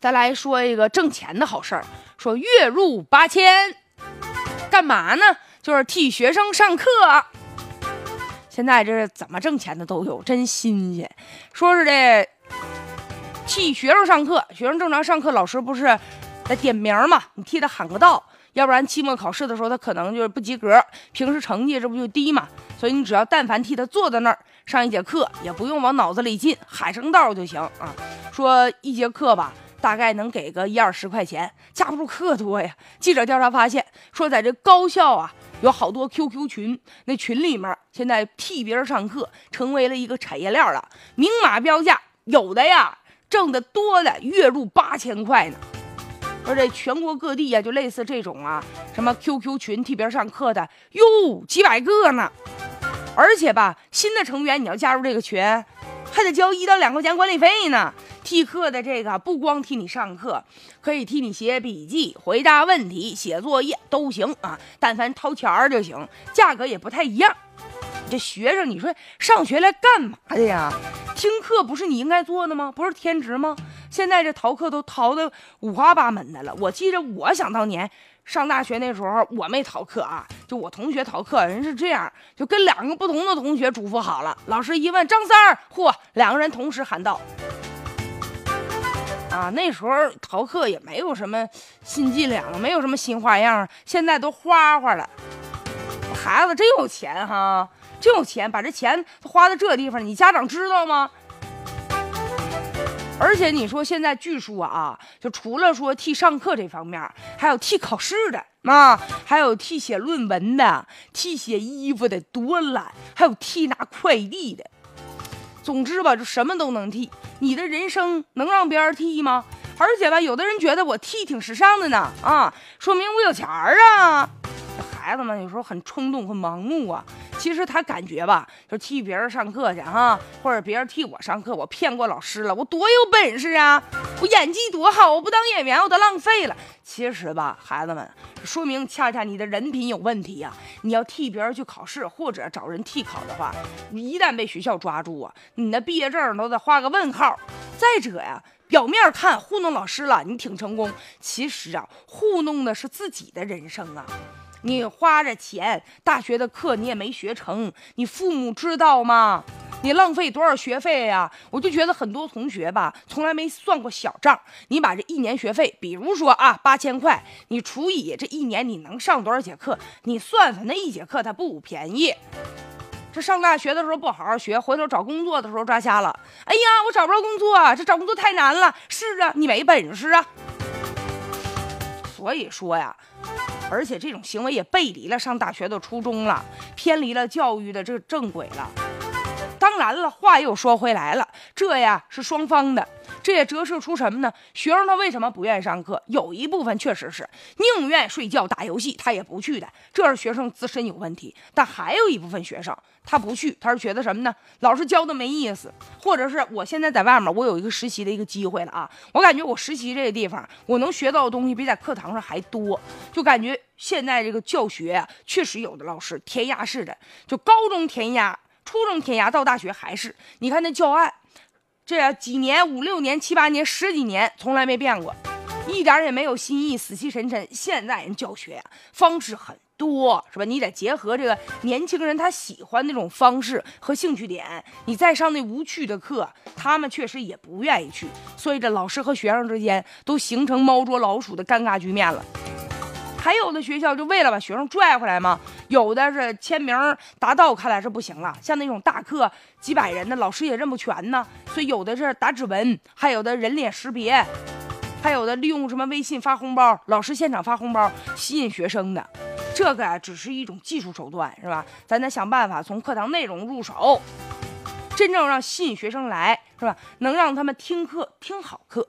再来说一个挣钱的好事儿，说月入八千，干嘛呢？就是替学生上课。现在这怎么挣钱的都有，真新鲜。说是这替学生上课，学生正常上课，老师不是在点名嘛？你替他喊个到，要不然期末考试的时候他可能就是不及格，平时成绩这不就低嘛？所以你只要但凡替他坐在那儿上一节课，也不用往脑子里进，喊声到就行啊。说一节课吧。大概能给个一二十块钱，架不住课多呀。记者调查发现，说在这高校啊，有好多 QQ 群，那群里面现在替别人上课成为了一个产业链了，明码标价，有的呀挣得多的月入八千块呢。而这全国各地呀，就类似这种啊，什么 QQ 群替别人上课的，哟几百个呢。而且吧，新的成员你要加入这个群，还得交一到两块钱管理费呢。替课的这个不光替你上课，可以替你写笔记、回答问题、写作业都行啊。但凡掏钱儿就行，价格也不太一样。这学生，你说上学来干嘛的呀？听课不是你应该做的吗？不是天职吗？现在这逃课都逃的五花八门的了。我记着，我想当年上大学那时候，我没逃课啊，就我同学逃课，人是这样，就跟两个不同的同学嘱咐好了。老师一问张三儿，嚯，两个人同时喊道。啊，那时候逃课也没有什么新伎俩，没有什么新花样，现在都花花了。孩子真有钱哈，真有钱，把这钱花在这地方，你家长知道吗？而且你说现在据说啊，就除了说替上课这方面，还有替考试的啊，还有替写论文的，替写衣服的多懒，还有替拿快递的。总之吧，就什么都能剃。你的人生能让别人剃吗？而且吧，有的人觉得我剃挺时尚的呢，啊，说明我有钱儿啊。这孩子们有时候很冲动，很盲目啊。其实他感觉吧，就替别人上课去哈，或者别人替我上课，我骗过老师了，我多有本事啊！我演技多好，我不当演员我都浪费了。其实吧，孩子们。说明恰恰你的人品有问题呀！你要替别人去考试或者找人替考的话，你一旦被学校抓住啊，你的毕业证都得画个问号。再者呀，表面看糊弄老师了，你挺成功，其实啊，糊弄的是自己的人生啊！你花着钱，大学的课你也没学成，你父母知道吗？你浪费多少学费呀？我就觉得很多同学吧，从来没算过小账。你把这一年学费，比如说啊八千块，你除以这一年你能上多少节课，你算算那一节课它不便宜。这上大学的时候不好好学，回头找工作的时候抓瞎了。哎呀，我找不着工作，这找工作太难了。是啊，你没本事啊。所以说呀，而且这种行为也背离了上大学的初衷了，偏离了教育的这个正轨了。当然了，话又说回来了，这呀是双方的，这也折射出什么呢？学生他为什么不愿意上课？有一部分确实是宁愿睡觉打游戏，他也不去的，这是学生自身有问题。但还有一部分学生他不去，他是觉得什么呢？老师教的没意思，或者是我现在在外面，我有一个实习的一个机会了啊，我感觉我实习这个地方，我能学到的东西比在课堂上还多，就感觉现在这个教学啊，确实有的老师填鸭式的，就高中填鸭。初中填鸭到大学还是，你看那教案，这几年五六年七八年十几年从来没变过，一点也没有新意，死气沉沉。现在人教学呀方式很多，是吧？你得结合这个年轻人他喜欢那种方式和兴趣点，你再上那无趣的课，他们确实也不愿意去，所以这老师和学生之间都形成猫捉老鼠的尴尬局面了。还有的学校就为了把学生拽回来嘛，有的是签名答到，看来是不行了。像那种大课几百人的，老师也认不全呢，所以有的是打指纹，还有的人脸识别，还有的利用什么微信发红包，老师现场发红包吸引学生的。这个啊，只是一种技术手段，是吧？咱得想办法从课堂内容入手，真正让吸引学生来，是吧？能让他们听课听好课。